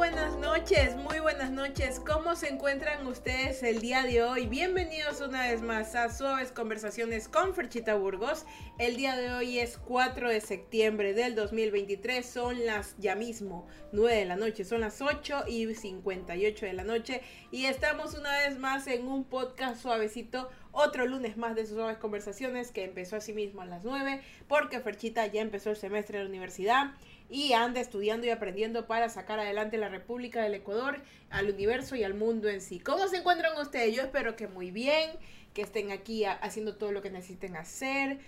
buenas noches, muy buenas noches. ¿Cómo se encuentran ustedes el día de hoy? Bienvenidos una vez más a Suaves Conversaciones con Ferchita Burgos. El día de hoy es 4 de septiembre del 2023. Son las ya mismo 9 de la noche, son las 8 y 58 de la noche. Y estamos una vez más en un podcast suavecito. Otro lunes más de sus suaves conversaciones que empezó así mismo a las 9 porque Ferchita ya empezó el semestre en la universidad y anda estudiando y aprendiendo para sacar adelante la República del Ecuador, al universo y al mundo en sí. ¿Cómo se encuentran ustedes? Yo espero que muy bien, que estén aquí haciendo todo lo que necesiten hacer.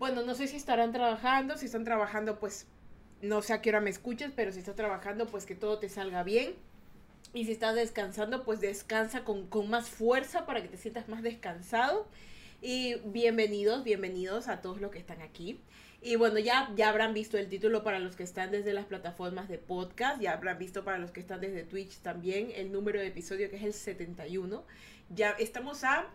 Bueno, no sé si estarán trabajando, si están trabajando pues no sé a qué hora me escuches, pero si estás trabajando pues que todo te salga bien. Y si estás descansando pues descansa con, con más fuerza para que te sientas más descansado. Y bienvenidos, bienvenidos a todos los que están aquí. Y bueno, ya, ya habrán visto el título para los que están desde las plataformas de podcast, ya habrán visto para los que están desde Twitch también el número de episodio que es el 71. Ya estamos a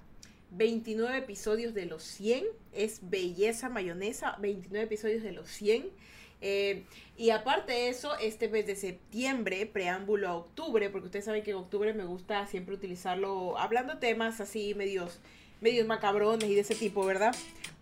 29 episodios de los 100, es belleza mayonesa, 29 episodios de los 100. Eh, y aparte de eso, este mes de septiembre, preámbulo a octubre, porque ustedes saben que en octubre me gusta siempre utilizarlo hablando temas así medios, medios macabrones y de ese tipo, ¿verdad?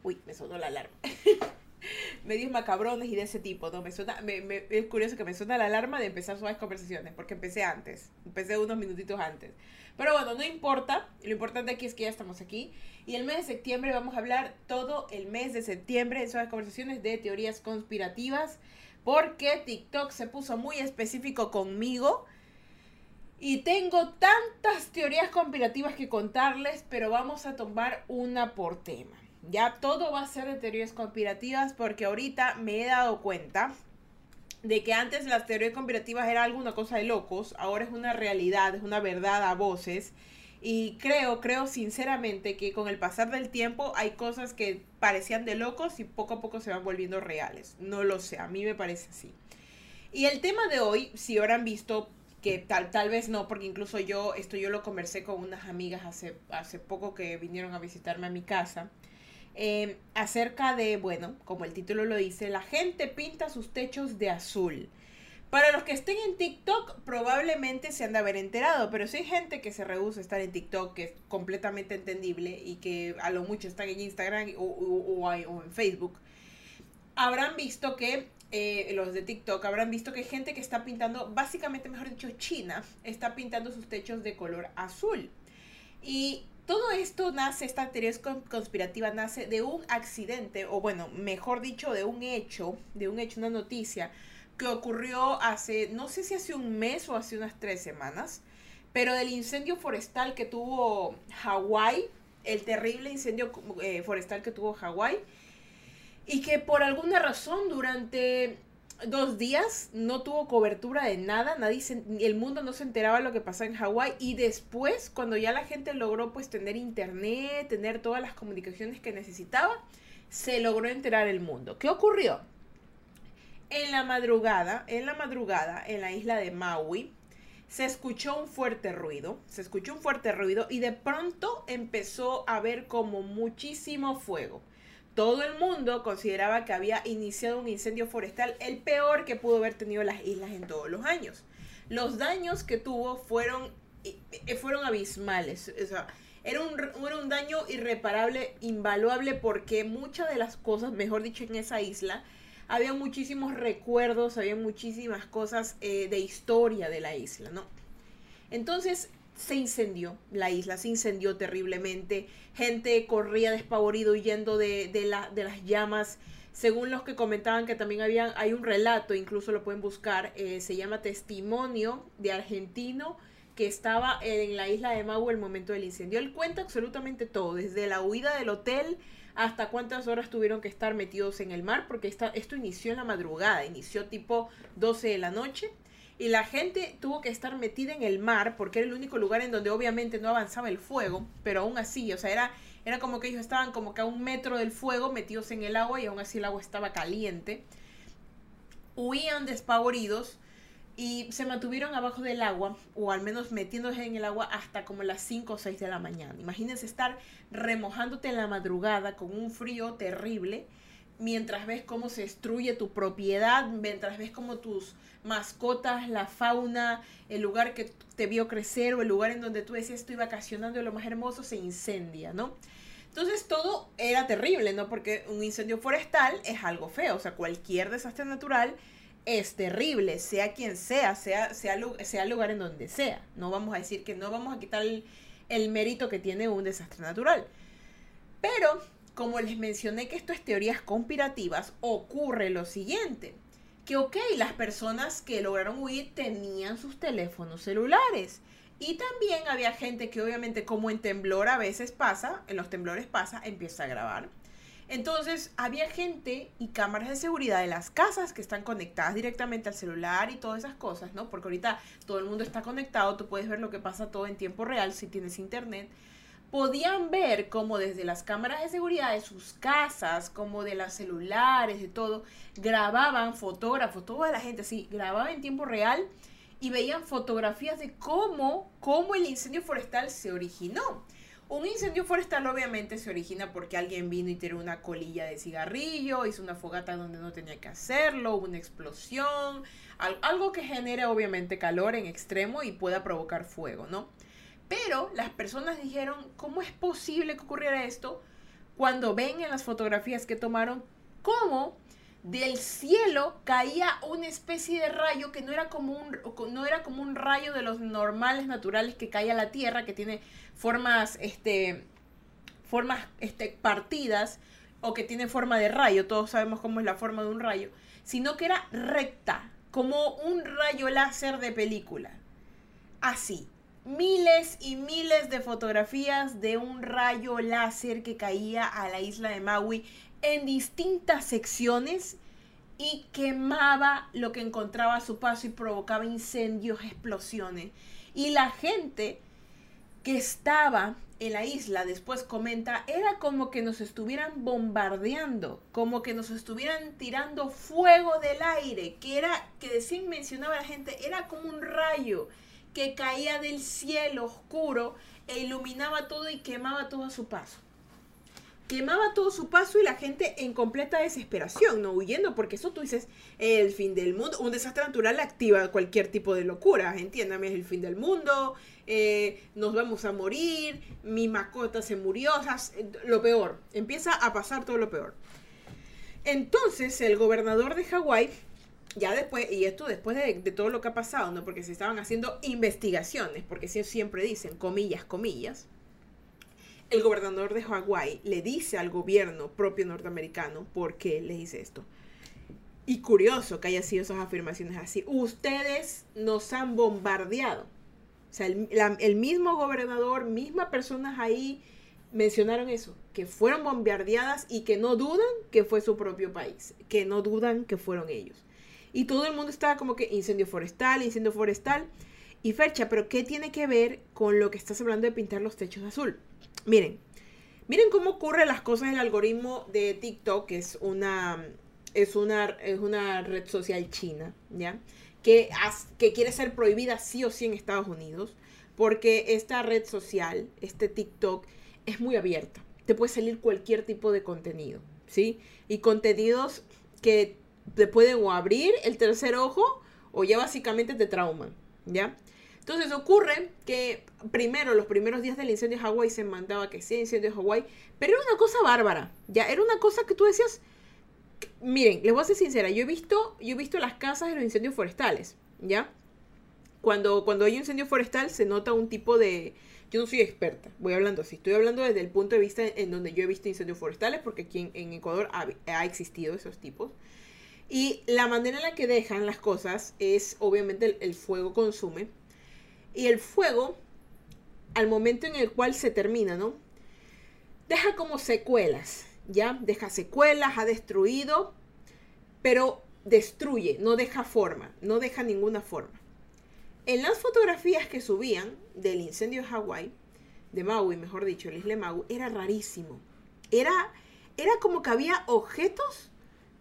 Uy, me sonó la alarma. medios macabrones y de ese tipo. ¿no? Me suena, me, es curioso que me suena la alarma de empezar suaves conversaciones, porque empecé antes, empecé unos minutitos antes. Pero bueno, no importa, lo importante aquí es que ya estamos aquí. Y el mes de septiembre vamos a hablar todo el mes de septiembre en suaves conversaciones de teorías conspirativas, porque TikTok se puso muy específico conmigo. Y tengo tantas teorías conspirativas que contarles, pero vamos a tomar una por tema. Ya todo va a ser de teorías conspirativas porque ahorita me he dado cuenta de que antes las teorías conspirativas era alguna cosa de locos, ahora es una realidad, es una verdad a voces. Y creo, creo sinceramente que con el pasar del tiempo hay cosas que parecían de locos y poco a poco se van volviendo reales. No lo sé, a mí me parece así. Y el tema de hoy, si habrán visto, que tal, tal vez no, porque incluso yo, esto yo lo conversé con unas amigas hace, hace poco que vinieron a visitarme a mi casa. Eh, acerca de, bueno, como el título lo dice, la gente pinta sus techos de azul. Para los que estén en TikTok, probablemente se han de haber enterado, pero si hay gente que se rehúsa a estar en TikTok, que es completamente entendible y que a lo mucho están en Instagram o, en Facebook, habrán visto que eh, los de TikTok habrán visto que hay gente que está pintando, básicamente, mejor dicho, China, está pintando sus techos de color azul. Y todo esto nace, esta teoría conspirativa nace de un accidente, o bueno, mejor dicho, de un hecho, de un hecho, una noticia que ocurrió hace, no sé si hace un mes o hace unas tres semanas, pero del incendio forestal que tuvo Hawái, el terrible incendio eh, forestal que tuvo Hawái, y que por alguna razón durante dos días no tuvo cobertura de nada, nadie el mundo no se enteraba de lo que pasaba en Hawái y después cuando ya la gente logró pues tener internet, tener todas las comunicaciones que necesitaba, se logró enterar el mundo. ¿Qué ocurrió? En la madrugada, en la madrugada, en la isla de Maui, se escuchó un fuerte ruido, se escuchó un fuerte ruido y de pronto empezó a ver como muchísimo fuego todo el mundo consideraba que había iniciado un incendio forestal, el peor que pudo haber tenido las islas en todos los años. Los daños que tuvo fueron, eh, fueron abismales. era un, era un daño irreparable, invaluable, porque muchas de las cosas, mejor dicho, en esa isla, había muchísimos recuerdos, había muchísimas cosas eh, de historia de la isla, ¿no? Entonces, se incendió, la isla se incendió terriblemente, gente corría despavorido huyendo de, de, de las llamas, según los que comentaban que también había, hay un relato, incluso lo pueden buscar, eh, se llama Testimonio de Argentino, que estaba en la isla de Mau el momento del incendio. Él cuenta absolutamente todo, desde la huida del hotel hasta cuántas horas tuvieron que estar metidos en el mar, porque esta, esto inició en la madrugada, inició tipo 12 de la noche y la gente tuvo que estar metida en el mar porque era el único lugar en donde obviamente no avanzaba el fuego, pero aún así, o sea, era, era como que ellos estaban como que a un metro del fuego metidos en el agua y aún así el agua estaba caliente. Huían despavoridos y se mantuvieron abajo del agua, o al menos metiéndose en el agua hasta como las 5 o 6 de la mañana. Imagínense estar remojándote en la madrugada con un frío terrible mientras ves cómo se destruye tu propiedad, mientras ves cómo tus mascotas, la fauna, el lugar que te vio crecer o el lugar en donde tú decías estoy vacacionando lo más hermoso se incendia, ¿no? Entonces todo era terrible, ¿no? Porque un incendio forestal es algo feo, o sea, cualquier desastre natural es terrible, sea quien sea, sea, sea, sea lugar en donde sea. No vamos a decir que no vamos a quitar el mérito que tiene un desastre natural. Pero, como les mencioné que esto es teorías conspirativas, ocurre lo siguiente que, ok, las personas que lograron huir tenían sus teléfonos celulares. Y también había gente que obviamente como en temblor a veces pasa, en los temblores pasa, empieza a grabar. Entonces había gente y cámaras de seguridad de las casas que están conectadas directamente al celular y todas esas cosas, ¿no? Porque ahorita todo el mundo está conectado, tú puedes ver lo que pasa todo en tiempo real si tienes internet podían ver como desde las cámaras de seguridad de sus casas, como de los celulares, de todo, grababan fotógrafos, toda la gente así, grababa en tiempo real y veían fotografías de cómo, cómo el incendio forestal se originó. Un incendio forestal obviamente se origina porque alguien vino y tiró una colilla de cigarrillo, hizo una fogata donde no tenía que hacerlo, una explosión, algo que genere obviamente calor en extremo y pueda provocar fuego, ¿no? Pero las personas dijeron, ¿cómo es posible que ocurriera esto? Cuando ven en las fotografías que tomaron cómo del cielo caía una especie de rayo que no era como un, no era como un rayo de los normales naturales que cae a la Tierra, que tiene formas, este, formas este, partidas o que tiene forma de rayo, todos sabemos cómo es la forma de un rayo, sino que era recta, como un rayo láser de película. Así, miles y miles de fotografías de un rayo láser que caía a la isla de Maui en distintas secciones y quemaba lo que encontraba a su paso y provocaba incendios, explosiones. Y la gente que estaba en la isla, después comenta, era como que nos estuvieran bombardeando, como que nos estuvieran tirando fuego del aire, que era, que decían, mencionaba la gente, era como un rayo que caía del cielo oscuro e iluminaba todo y quemaba todo a su paso. Quemaba todo su paso y la gente en completa desesperación, no huyendo, porque eso tú dices, el fin del mundo, un desastre natural activa cualquier tipo de locura, entiéndame, es el fin del mundo, eh, nos vamos a morir, mi mascota se murió, lo peor, empieza a pasar todo lo peor. Entonces el gobernador de Hawái ya después, y esto después de, todo lo que ha pasado, ¿no? Porque se estaban haciendo investigaciones, porque siempre dicen, comillas, comillas, el gobernador de Hawái le dice al gobierno propio norteamericano por qué le dice esto. Y curioso que haya sido esas afirmaciones así. Ustedes nos han bombardeado. O sea, el, el mismo gobernador, mismas personas ahí mencionaron eso, que fueron bombardeadas y que no dudan que fue su propio país, que no dudan que fueron ellos. Y todo el mundo estaba como que incendio forestal, incendio forestal. Y Fercha, pero ¿qué tiene que ver con lo que estás hablando de pintar los techos azul? Miren, miren cómo ocurren las cosas el algoritmo de TikTok, que es una, es una, es una red social china, ¿ya? Que, que quiere ser prohibida sí o sí en Estados Unidos, porque esta red social, este TikTok, es muy abierta. Te puede salir cualquier tipo de contenido, ¿sí? Y contenidos que te pueden o abrir el tercer ojo o ya básicamente te trauman, ¿ya? Entonces ocurre que primero, los primeros días del incendio de Hawái se mandaba que sí, incendio de Hawái, pero era una cosa bárbara, ¿ya? Era una cosa que tú decías, miren, les voy a ser sincera, yo he visto, yo he visto las casas de los incendios forestales, ¿ya? Cuando, cuando hay un incendio forestal se nota un tipo de... Yo no soy experta, voy hablando así, estoy hablando desde el punto de vista en donde yo he visto incendios forestales, porque aquí en, Ecuador ha, ha existido esos tipos. Y la manera en la que dejan las cosas es, obviamente, el, fuego consume. Y el fuego, al momento en el cual se termina, ¿no? Deja como secuelas, ¿ya? Deja secuelas, ha destruido, pero destruye, no deja forma, no deja ninguna forma. En las fotografías que subían del incendio de Hawái, de Maui, mejor dicho, el isla Maui, era rarísimo. Era, era como que había objetos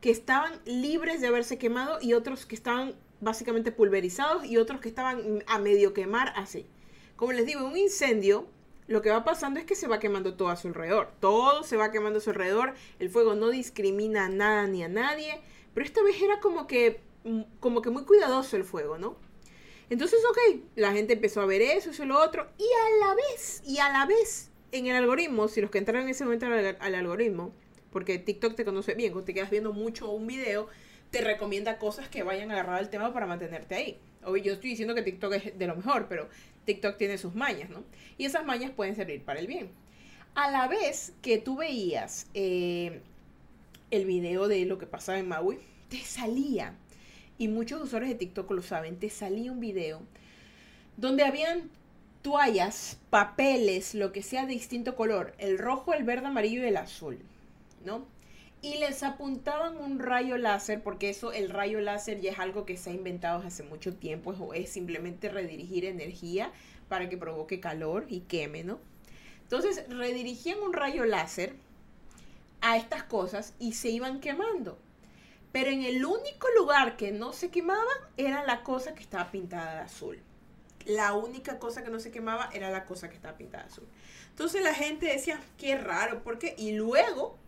que estaban libres de haberse quemado y otros que estaban básicamente pulverizados y otros que estaban a medio quemar así. Como les digo, un incendio lo que va pasando es que se va quemando todo a su alrededor. Todo se va quemando a su alrededor. El fuego no discrimina a nada ni a nadie. Pero esta vez era como que, mm, como que muy cuidadoso el fuego, ¿no? Entonces, ok, la gente empezó a ver eso, eso lo otro. Y a la vez, y a la vez, en el algoritmo, si los que entraron en ese momento al algoritmo, porque TikTok te conoce bien, cuando te quedas viendo mucho un video, te recomienda cosas que vayan agarrar al tema para mantenerte ahí. Obvio, yo estoy diciendo que TikTok es de lo mejor, pero TikTok tiene sus mañas, ¿no? Y esas mañas pueden servir para el bien. A la vez que tú veías eh, el video de lo que pasaba en Maui, te salía, y muchos usuarios de TikTok lo saben, te salía un video donde habían toallas, papeles, lo que sea de distinto color, el rojo, el verde, amarillo y el azul, y les apuntaban un rayo láser, porque eso, el rayo láser ya es algo que se ha inventado hace mucho tiempo, es, es simplemente redirigir energía para que provoque calor y queme, ¿no? Entonces redirigían un rayo láser a estas cosas y se iban quemando. Pero en el único lugar que no se quemaban era la cosa que estaba pintada de azul. La única cosa que no se quemaba era la cosa que estaba pintada de azul. Entonces la gente decía, qué raro, ¿por qué? Y luego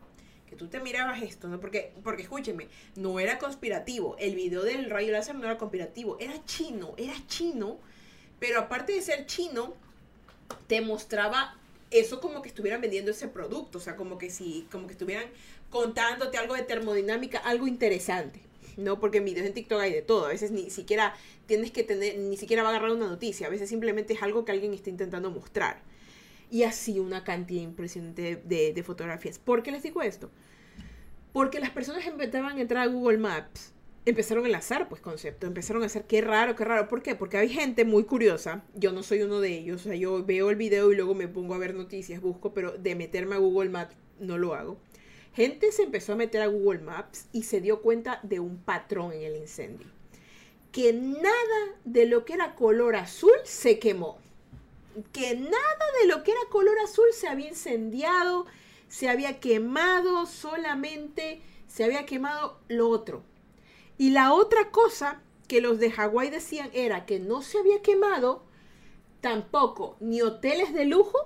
que tú te mirabas esto, ¿no? Porque, porque escúcheme, no era conspirativo. El video del rayo láser no era conspirativo, era chino, era chino. Pero aparte de ser chino, te mostraba eso como que estuvieran vendiendo ese producto. O sea, como que si, como que estuvieran contándote algo de termodinámica, algo interesante. ¿no? Porque en videos en TikTok hay de todo. A veces ni siquiera tienes que tener, ni siquiera va a agarrar una noticia. A veces simplemente es algo que alguien está intentando mostrar y así una cantidad impresionante de, fotografías. ¿Por qué les digo esto? Porque las personas empezaban a entrar a Google Maps, empezaron a enlazar pues conceptos, empezaron a hacer qué raro, qué raro. ¿Por qué? Porque hay gente muy curiosa, yo no soy uno de ellos, o sea, yo veo el video y luego me pongo a ver noticias, busco, pero de meterme a Google Maps no lo hago. Gente se empezó a meter a Google Maps y se dio cuenta de un patrón en el incendio. Que nada de lo que era color azul se quemó que nada de lo que era color azul se había incendiado, se había quemado, solamente se había quemado lo otro. Y la otra cosa que los de Hawái decían era que no se había quemado tampoco ni hoteles de lujo,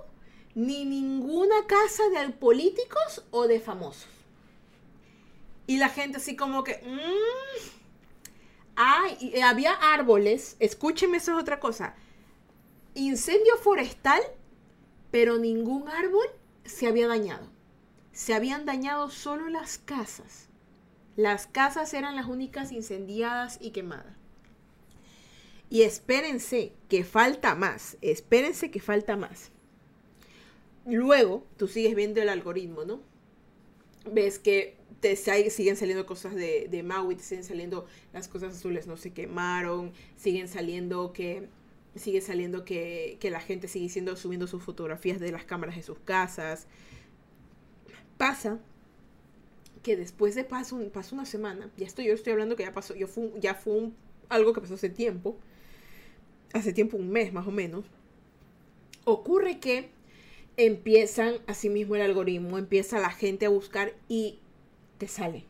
ni ninguna casa de políticos o de famosos. Y la gente así como que... Mm". Había árboles, escúcheme, eso es otra cosa incendio forestal, pero ningún árbol se había dañado. Se habían dañado solo las casas. Las casas eran las únicas incendiadas y quemadas. Y espérense que falta más, espérense que falta más. Luego, tú sigues viendo el algoritmo, ¿no? Ves que te siguen saliendo cosas de, Maui, te siguen saliendo las cosas azules no se quemaron, siguen saliendo que sigue saliendo que, la gente sigue siendo, subiendo sus fotografías de las cámaras de sus casas. Pasa que después de paso, pasó una semana, ya estoy, yo estoy hablando que ya pasó, yo fue, ya fue algo que pasó hace tiempo, hace tiempo, un mes más o menos, ocurre que empiezan, así mismo el algoritmo, empieza la gente a buscar y te sale.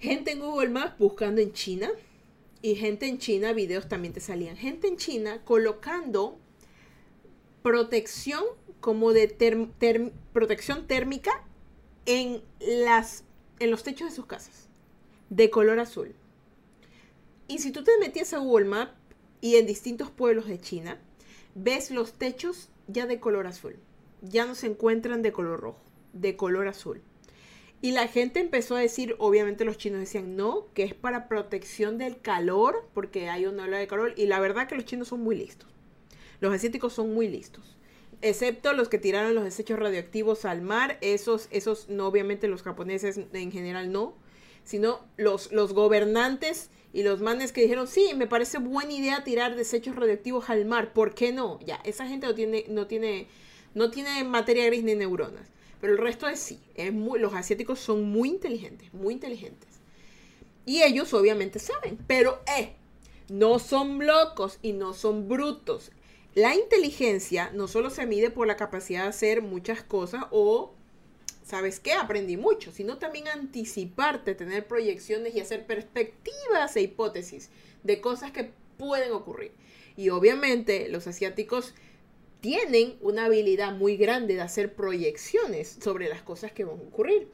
Gente en Google Maps buscando en China, y gente en China, videos también te salían. Gente en China colocando protección como de protección térmica en, las, en los techos de sus casas, de color azul. Y si tú te metías a Google Maps y en distintos pueblos de China, ves los techos ya de color azul. Ya no se encuentran de color rojo, de color azul. Y la gente empezó a decir, obviamente los chinos decían no, que es para protección del calor, porque hay una ola de calor. Y la verdad que los chinos son muy listos. Los asiáticos son muy listos. Excepto los que tiraron los desechos radioactivos al mar. Esos, esos no, obviamente los japoneses en general no. Sino los, los gobernantes y los manes que dijeron, sí, me parece buena idea tirar desechos radioactivos al mar. ¿Por qué no? Ya, esa gente no tiene, no tiene, no tiene materia gris ni neuronas. Pero el resto es sí. Es muy, los asiáticos son muy inteligentes, muy inteligentes. Y ellos obviamente saben, pero eh, no son locos y no son brutos. La inteligencia no solo se mide por la capacidad de hacer muchas cosas o, ¿sabes qué? Aprendí mucho, sino también anticiparte, tener proyecciones y hacer perspectivas e hipótesis de cosas que pueden ocurrir. Y obviamente los asiáticos tienen una habilidad muy grande de hacer proyecciones sobre las cosas que van a ocurrir.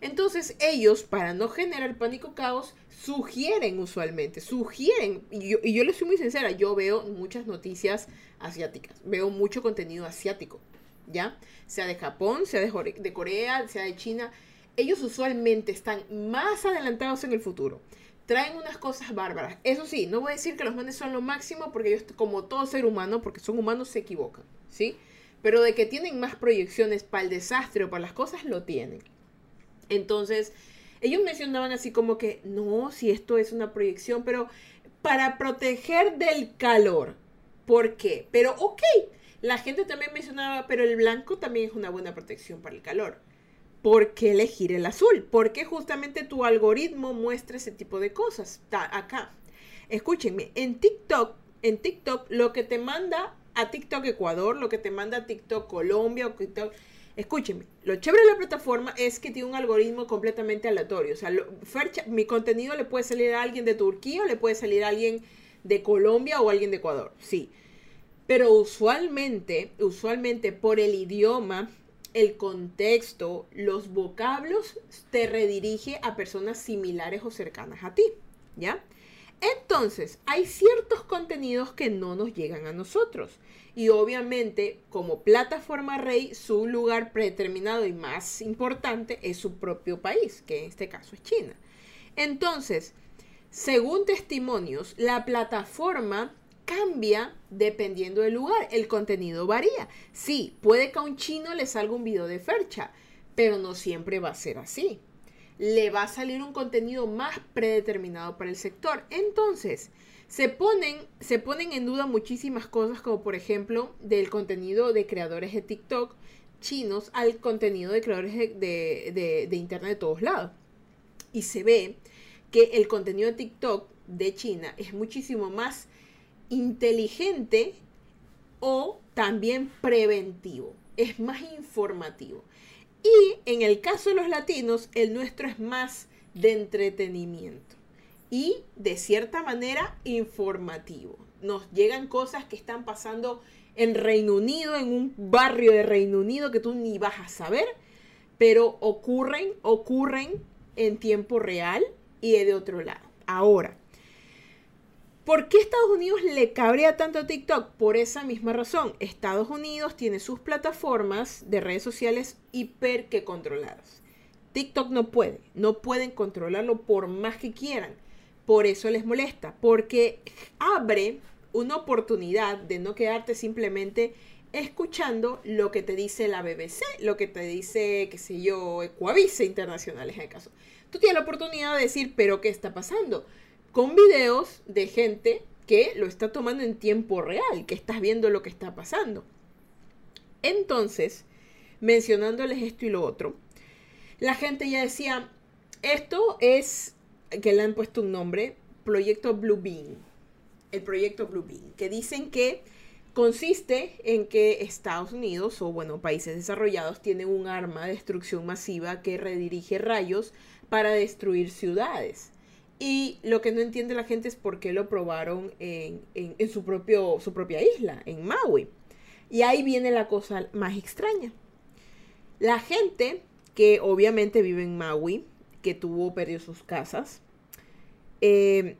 Entonces ellos, para no generar pánico caos, sugieren usualmente, sugieren, y yo, y yo les soy muy sincera, yo veo muchas noticias asiáticas, veo mucho contenido asiático, ¿ya? Sea de Japón, sea de, de Corea, sea de China, ellos usualmente están más adelantados en el futuro. Traen unas cosas bárbaras. Eso sí, no voy a decir que los manes son lo máximo porque ellos, como todo ser humano, porque son humanos, se equivocan, ¿sí? Pero de que tienen más proyecciones para el desastre o para las cosas, lo tienen. Entonces, ellos mencionaban así como que, no, si esto es una proyección, pero para proteger del calor. ¿Por qué? Pero, ok, la gente también mencionaba, pero el blanco también es una buena protección para el calor. ¿Por qué elegir el azul? Porque justamente tu algoritmo muestra ese tipo de cosas. Está acá. Escúchenme, en TikTok, en TikTok, lo que te manda a TikTok Ecuador, lo que te manda a TikTok Colombia o TikTok Escúcheme, lo chévere de la plataforma es que tiene un algoritmo completamente aleatorio. O sea, mi contenido le puede salir a alguien de Turquía o le puede salir a alguien de Colombia o alguien de Ecuador. Sí. Pero usualmente, usualmente por el idioma, el contexto, los vocablos, te redirige a personas similares o cercanas a ti. ¿Ya? Entonces, hay ciertos contenidos que no nos llegan a nosotros. Y obviamente, como plataforma rey, su lugar predeterminado y más importante es su propio país, que en este caso es China. Entonces, según testimonios, la plataforma cambia dependiendo del lugar. El contenido varía. Sí, puede que a un chino le salga un video de Fercha, pero no siempre va a ser así le va a salir un contenido más predeterminado para el sector. Entonces, se ponen, se ponen en duda muchísimas cosas, como por ejemplo del contenido de creadores de TikTok chinos al contenido de creadores de, Internet de todos lados. Y se ve que el contenido de TikTok de China es muchísimo más inteligente o también preventivo, es más informativo. Y en el caso de los latinos, el nuestro es más de entretenimiento y de cierta manera informativo. Nos llegan cosas que están pasando en Reino Unido, en un barrio de Reino Unido que tú ni vas a saber, pero ocurren, ocurren en tiempo real y de otro lado. Ahora, ¿Por qué Estados Unidos le cabrea tanto a TikTok? Por esa misma razón. Estados Unidos tiene sus plataformas de redes sociales hiper que controladas. TikTok no puede, no pueden controlarlo por más que quieran. Por eso les molesta, porque abre una oportunidad de no quedarte simplemente escuchando lo que te dice la BBC, lo que te dice, qué sé yo, Ecuavise Internacional en el caso. Tú tienes la oportunidad de decir, pero ¿qué está pasando? Con videos de gente que lo está tomando en tiempo real, que estás viendo lo que está pasando. Entonces, mencionándoles esto y lo otro, la gente ya decía, esto es, que le han puesto un nombre, Proyecto Blue Bean, el Proyecto Blue Bean, que dicen que consiste en que Estados Unidos o bueno, países desarrollados tienen un arma de destrucción masiva que redirige rayos para destruir ciudades. Y lo que no entiende la gente es por qué lo probaron en, su, propio, su propia isla, en Maui. Y ahí viene la cosa más extraña. La gente que obviamente vive en Maui, que tuvo, perdido sus casas, eh,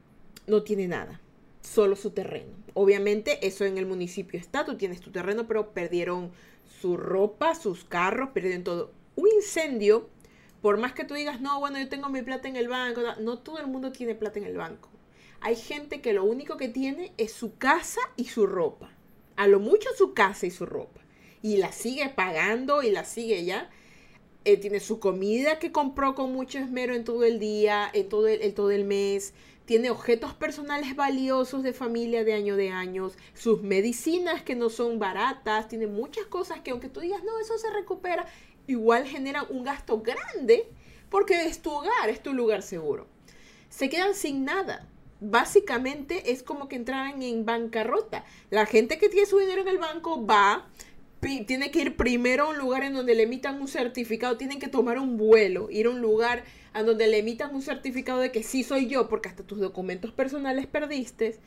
no tiene nada, solo su terreno. Obviamente eso en el municipio está, tú tienes tu terreno, pero perdieron su ropa, sus carros, perdieron todo. Un incendio por más que tú digas, no, bueno, yo tengo mi plata en el banco, no todo el mundo tiene plata en el banco. Hay gente que lo único que tiene es su casa y su ropa. A lo mucho su casa y su ropa. Y la sigue pagando y la sigue ya. Eh, tiene su comida que compró con mucho esmero en todo el día, en todo el, todo el mes. Tiene objetos personales valiosos de familia de año de años. Sus medicinas que no son baratas. Tiene muchas cosas que aunque tú digas, no, eso se recupera igual generan un gasto grande porque es tu hogar, es tu lugar seguro. Se quedan sin nada. Básicamente es como que entraran en bancarrota. La gente que tiene su dinero en el banco va, tiene que ir primero a un lugar en donde le emitan un certificado, tienen que tomar un vuelo, ir a un lugar a donde le emitan un certificado de que sí soy yo, porque hasta tus documentos personales perdiste.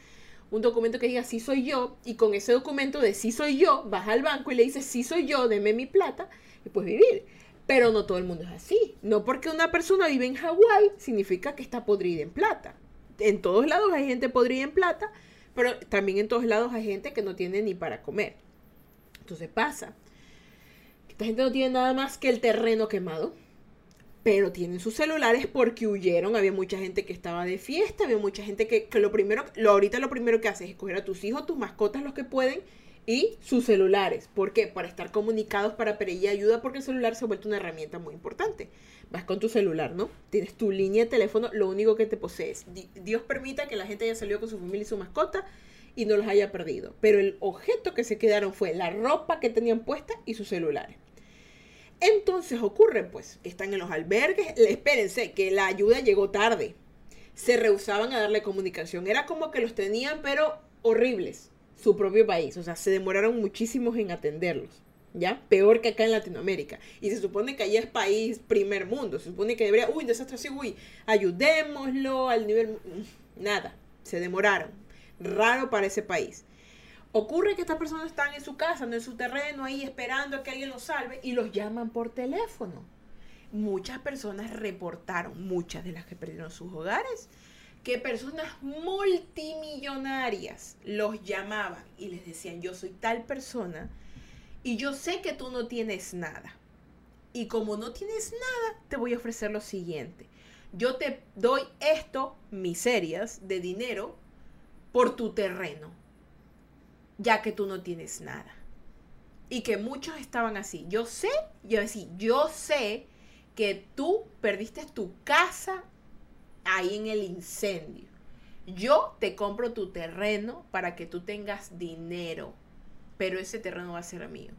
un documento que diga sí soy yo y con ese documento de sí soy yo vas al banco y le dices sí soy yo, deme mi plata y puedes vivir. Pero no todo el mundo es así. No porque una persona vive en Hawái significa que está podrida en plata. En todos lados hay gente podrida en plata, pero también en todos lados hay gente que no tiene ni para comer. Entonces pasa. Esta gente no tiene nada más que el terreno quemado, pero tienen sus celulares porque huyeron. Había mucha gente que estaba de fiesta, había mucha gente que, lo primero, lo, ahorita lo primero que hace es escoger a tus hijos, tus mascotas, los que pueden, y sus celulares. ¿Por qué? Para estar comunicados, para pedir ayuda, porque el celular se ha vuelto una herramienta muy importante. Vas con tu celular, ¿no? Tienes tu línea de teléfono, lo único que te posees. Dios permita que la gente haya salido con su familia y su mascota y no los haya perdido. Pero el objeto que se quedaron fue la ropa que tenían puesta y sus celulares. Entonces ocurre, pues, están en los albergues, espérense, que la ayuda llegó tarde. Se rehusaban a darle comunicación. Era como que los tenían, pero horribles su propio país. O sea, se demoraron muchísimos en atenderlos. ¿Ya? Peor que acá en Latinoamérica. Y se supone que allá es país primer mundo. Se supone que debería, uy, desastre así, uy, ayudémoslo al nivel... Nada, se demoraron. Raro para ese país. Ocurre que estas personas están en su casa, no en su terreno, ahí esperando a que alguien los salve y los llaman por teléfono. Muchas personas reportaron, muchas de las que perdieron sus hogares, que personas multimillonarias los llamaban y les decían, yo soy tal persona y yo sé que tú no tienes nada. Y como no tienes nada, te voy a ofrecer lo siguiente. Yo te doy esto, miserias, de dinero por tu terreno, ya que tú no tienes nada. Y que muchos estaban así. Yo sé, yo decía, yo sé que tú perdiste tu casa ahí en el incendio. Yo te compro tu terreno para que tú tengas dinero, pero ese terreno va a ser mío.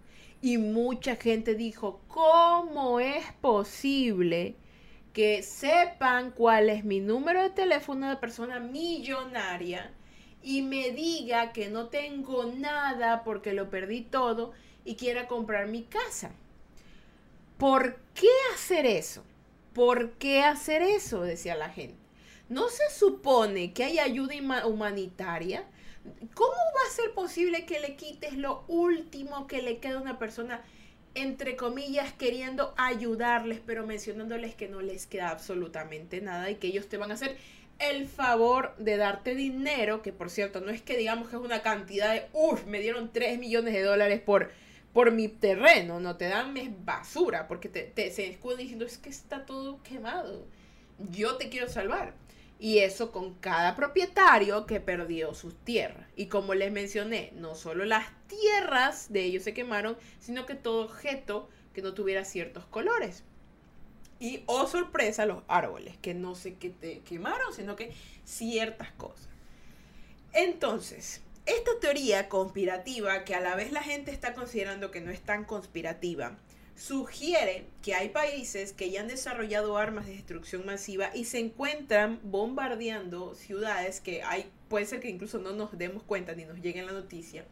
Y mucha gente dijo, ¿cómo es posible que sepan cuál es mi número de teléfono de persona millonaria y me diga que no tengo nada porque lo perdí todo y quiera comprar mi casa? ¿Por qué hacer eso? ¿Por qué hacer eso? Decía la gente. ¿No se supone que hay ayuda humanitaria? ¿Cómo va a ser posible que le quites lo último que le queda a una persona, entre comillas, queriendo ayudarles, pero mencionándoles que no les queda absolutamente nada y que ellos te van a hacer el favor de darte dinero, que por cierto, no es que digamos que es una cantidad de, uff, me dieron 3 millones de dólares por, por mi terreno, no te dan basura, porque te, se escudan diciendo, es que está todo quemado, yo te quiero salvar. Y eso con cada propietario que perdió sus tierras. Y como les mencioné, no solo las tierras de ellos se quemaron, sino que todo objeto que no tuviera ciertos colores. Y, oh sorpresa, los árboles, que no sé qué te quemaron, sino que ciertas cosas. Entonces, esta teoría conspirativa, que a la vez la gente está considerando que no es tan conspirativa, sugiere que hay países que ya han desarrollado armas de destrucción masiva y se encuentran bombardeando ciudades que hay, puede ser que incluso no nos demos cuenta ni nos llegue la noticia,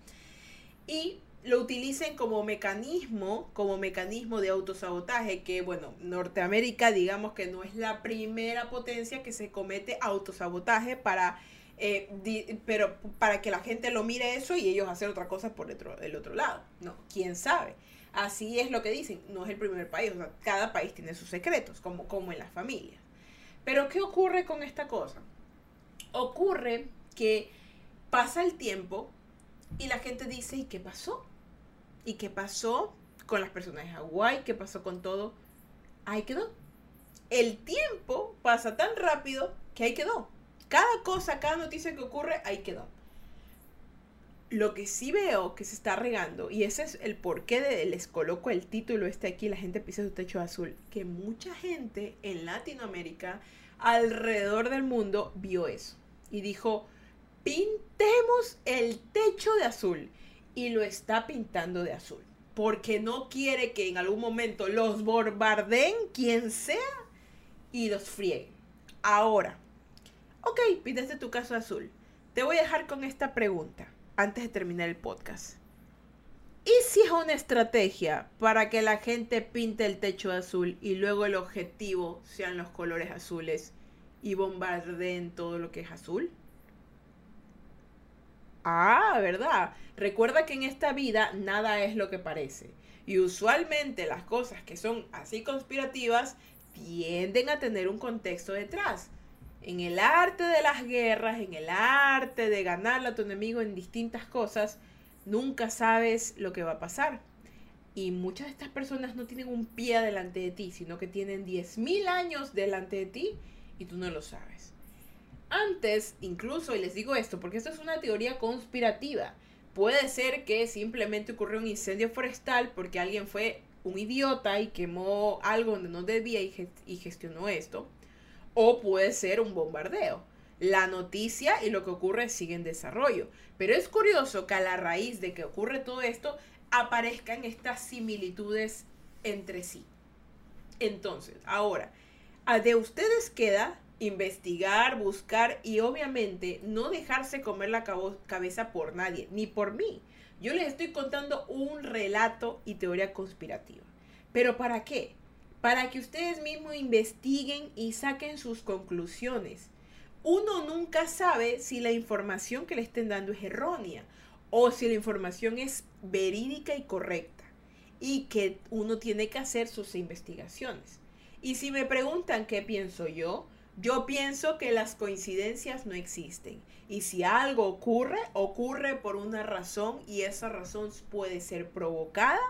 y lo utilicen como mecanismo, como mecanismo de autosabotaje, que bueno, Norteamérica digamos que no es la primera potencia que se comete autosabotaje para, eh, pero para que la gente lo mire eso y ellos hacer otra cosa por el otro lado. No, quién sabe. Así es lo que dicen, no es el primer país, o sea, cada país tiene sus secretos, como, como en las familias. Pero ¿qué ocurre con esta cosa? Ocurre que pasa el tiempo y la gente dice, ¿y qué pasó? ¿Y qué pasó con las personas de Hawái? ¿Qué pasó con todo? Ahí quedó. El tiempo pasa tan rápido que ahí quedó. Cada cosa, cada noticia que ocurre, ahí quedó. Lo que sí veo que se está regando, y ese es el porqué de les coloco el título este aquí, la gente pisa su techo azul, que mucha gente en Latinoamérica, alrededor del mundo, vio eso. Y dijo, pintemos el techo de azul. Y lo está pintando de azul. Porque no quiere que en algún momento los bombardeen, quien sea, y los frieguen. Ahora, ok, pintaste tu caso azul. Te voy a dejar con esta pregunta antes de terminar el podcast. ¿Y si es una estrategia para que la gente pinte el techo azul y luego el objetivo sean los colores azules y bombardeen todo lo que es azul? Ah, ¿verdad? Recuerda que en esta vida nada es lo que parece. Y usualmente las cosas que son así conspirativas tienden a tener un contexto detrás. En el arte de las guerras, en el arte de ganarle a tu enemigo en distintas cosas, nunca sabes lo que va a pasar. Y muchas de estas personas no tienen un pie delante de ti, sino que tienen 10.000 años delante de ti y tú no lo sabes. Antes, incluso, y les digo esto, porque esto es una teoría conspirativa, puede ser que simplemente ocurrió un incendio forestal porque alguien fue un idiota y quemó algo donde no debía y, y gestionó esto. O puede ser un bombardeo. La noticia y lo que ocurre sigue en desarrollo. Pero es curioso que a la raíz de que ocurre todo esto, aparezcan estas similitudes entre sí. Entonces, ahora, de ustedes queda investigar, buscar y obviamente no dejarse comer la cabeza por nadie, ni por mí. Yo les estoy contando un relato y teoría conspirativa. ¿Pero para qué? Para que ustedes mismos investiguen y saquen sus conclusiones. Uno nunca sabe si la información que le estén dando es errónea o si la información es verídica y correcta y que uno tiene que hacer sus investigaciones. Y si me preguntan qué pienso yo, yo pienso que las coincidencias no existen. Y si algo ocurre, ocurre por una razón y esa razón puede ser provocada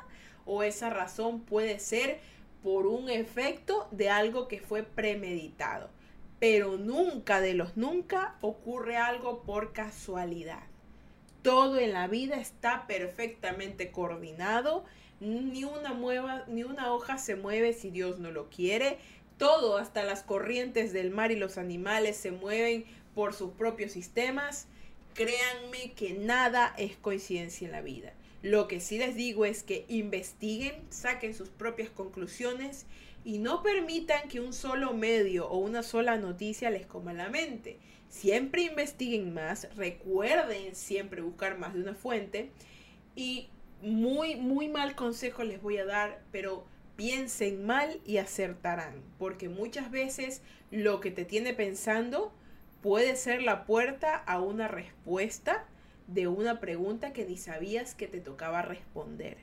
o esa razón puede ser por un efecto de algo que fue premeditado. Pero nunca de los nunca ocurre algo por casualidad. Todo en la vida está perfectamente coordinado. Ni una, mueva, ni una hoja se mueve si Dios no lo quiere. Todo, hasta las corrientes del mar y los animales se mueven por sus propios sistemas. Créanme que nada es coincidencia en la vida. Lo que sí les digo es que investiguen, saquen sus propias conclusiones y no permitan que un solo medio o una sola noticia les coma la mente. Siempre investiguen más, recuerden siempre buscar más de una fuente y muy, muy mal consejo les voy a dar, pero piensen mal y acertarán, porque muchas veces lo que te tiene pensando puede ser la puerta a una respuesta de una pregunta que ni sabías que te tocaba responder.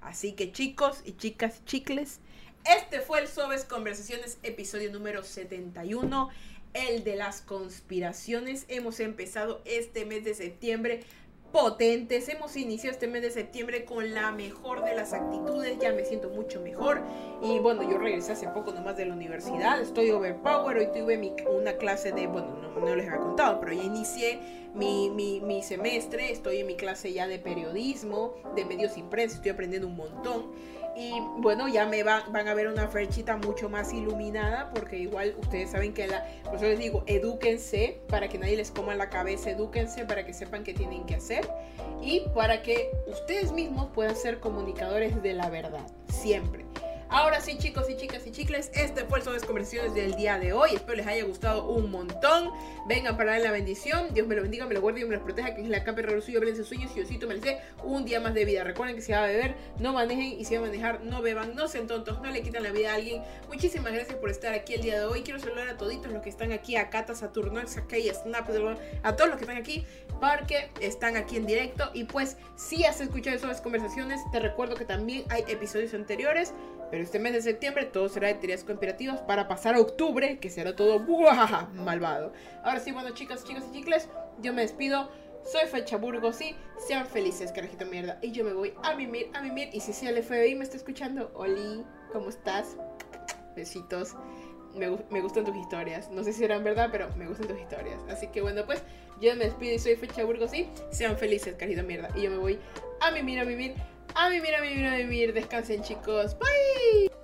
Así que chicos y chicas chicles, este fue el Sobes Conversaciones, episodio número 71 el de las conspiraciones. Hemos empezado este mes de septiembre potentes. Hemos iniciado este mes de septiembre con la mejor de las actitudes. Ya me siento mucho mejor. Y bueno, yo regresé hace poco nomás de la universidad. Estoy overpower. Hoy tuve una clase de, bueno, no, les había contado, pero ya inicié mi, mi, mi semestre. Estoy en mi clase ya de periodismo, de medios impresos. Estoy aprendiendo un montón. Y bueno, ya me van, a ver una frechita mucho más iluminada, porque igual ustedes saben que la, por eso les digo, edúquense para que nadie les coma la cabeza, edúquense para que sepan qué tienen que hacer y para que ustedes mismos puedan ser comunicadores de la verdad, siempre. Ahora sí, chicos y chicas y chicles, este fue el Sobres Conversaciones del día de hoy. Espero les haya gustado un montón. Vengan para dar la bendición. Dios me lo bendiga, me lo guarde y me los proteja. Que es la capa suyo, sus sueños y osito me les dé un día más de vida. Recuerden que si va a beber, no manejen y si va a manejar, no beban, no sean tontos, no le quitan la vida a alguien. Muchísimas gracias por estar aquí el día de hoy. Quiero saludar a toditos los que están aquí, a Cata, Saturno, a Kay, Snap, a todos los que están aquí, porque están aquí en directo. Y pues, si has escuchado esas conversaciones, te recuerdo que también hay episodios anteriores pero este mes de septiembre todo será de teorías conspirativas para pasar a octubre, que será todo malvado. Ahora sí, bueno, chicas, chicos y chicles, yo me despido. Soy Fecha Burgos y sean felices, carajito mierda. Y yo me voy a mimir, a mimir. Y si sea el FBI me está escuchando, Oli, ¿cómo estás? Besitos. Me, me, gustan tus historias. No sé si eran verdad, pero me gustan tus historias. Así que bueno, pues yo me despido y soy Fecha Burgos y sean felices, carajito mierda. Y yo me voy a mimir, a mimir a mimir, a mimir. Descansen, chicos. Bye.